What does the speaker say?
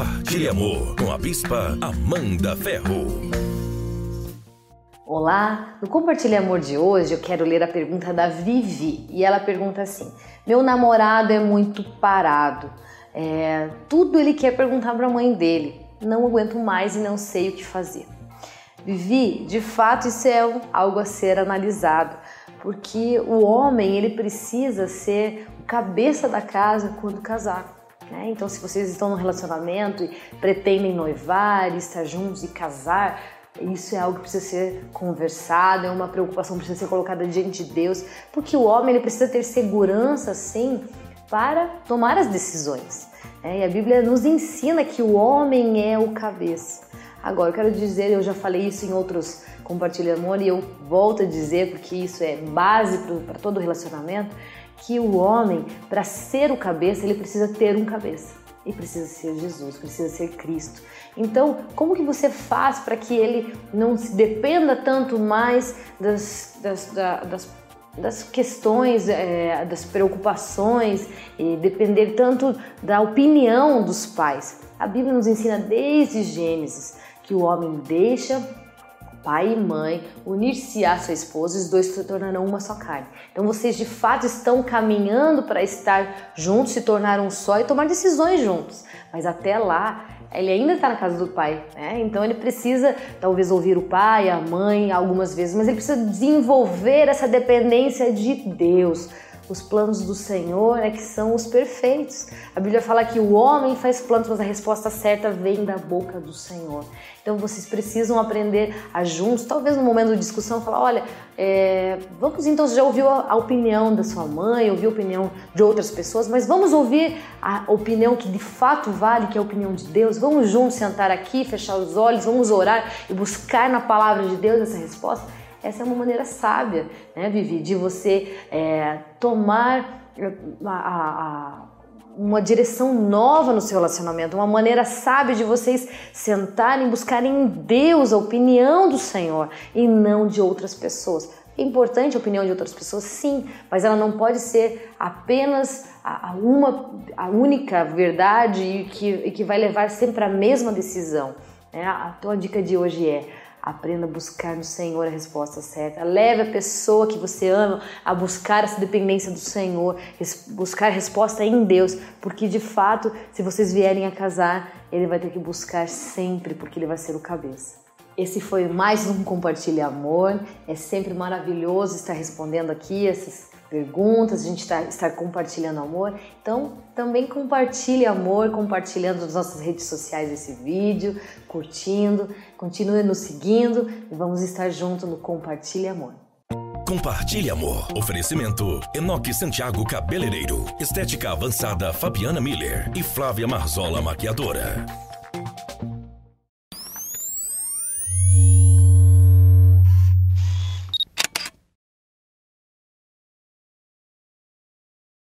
Compartilhe amor com a Bispa Amanda Ferro. Olá, no Compartilhe Amor de hoje eu quero ler a pergunta da Vivi e ela pergunta assim: Meu namorado é muito parado, é, tudo ele quer perguntar para a mãe dele, não aguento mais e não sei o que fazer. Vivi, de fato isso é algo a ser analisado, porque o homem ele precisa ser o cabeça da casa quando casar. Né? Então, se vocês estão num relacionamento e pretendem noivar, estar juntos e casar, isso é algo que precisa ser conversado, é uma preocupação que precisa ser colocada diante de Deus, porque o homem ele precisa ter segurança, sim, para tomar as decisões. Né? E a Bíblia nos ensina que o homem é o cabeça. Agora, eu quero dizer, eu já falei isso em outros compartilhando amor e eu volto a dizer, porque isso é base para todo relacionamento, que o homem, para ser o cabeça, ele precisa ter um cabeça. E precisa ser Jesus, precisa ser Cristo. Então, como que você faz para que ele não se dependa tanto mais das, das, das, das questões, é, das preocupações, e depender tanto da opinião dos pais? A Bíblia nos ensina desde Gênesis que o homem deixa pai e mãe, unir-se a sua esposa, os dois se tornarão uma só carne. Então vocês de fato estão caminhando para estar juntos, se tornar um só e tomar decisões juntos. Mas até lá, ele ainda está na casa do pai, né? Então ele precisa talvez ouvir o pai, a mãe algumas vezes, mas ele precisa desenvolver essa dependência de Deus os planos do Senhor é que são os perfeitos. A Bíblia fala que o homem faz planos, mas a resposta certa vem da boca do Senhor. Então vocês precisam aprender a juntos, talvez no momento de discussão, falar: olha, é, vamos então, você já ouviu a, opinião da sua mãe, ouviu a opinião de outras pessoas, mas vamos ouvir a opinião que de fato vale, que é a opinião de Deus. Vamos juntos sentar aqui, fechar os olhos, vamos orar e buscar na palavra de Deus essa resposta. Essa é uma maneira sábia, né, Vivi, de você é, tomar é, a, a, uma direção nova no seu relacionamento, uma maneira sábia de vocês sentarem e buscarem em Deus a opinião do Senhor e não de outras pessoas. É importante a opinião de outras pessoas, sim, mas ela não pode ser apenas a, uma, a única verdade e que, que vai levar sempre à mesma decisão. Né? A tua dica de hoje é Aprenda a buscar no Senhor a resposta certa. Leve a pessoa que você ama a buscar essa dependência do Senhor, buscar resposta em Deus, porque de fato, se vocês vierem a casar, ele vai ter que buscar sempre, porque ele vai ser o cabeça. Esse foi mais um Compartilhe Amor. É sempre maravilhoso estar respondendo aqui essas perguntas, a gente está estar compartilhando amor. Então, também compartilhe amor, compartilhando nas nossas redes sociais esse vídeo, curtindo, continue nos seguindo e vamos estar junto no Compartilhe Amor. Compartilhe Amor. Oferecimento Enoque Santiago Cabeleireiro. Estética Avançada Fabiana Miller e Flávia Marzola Maquiadora.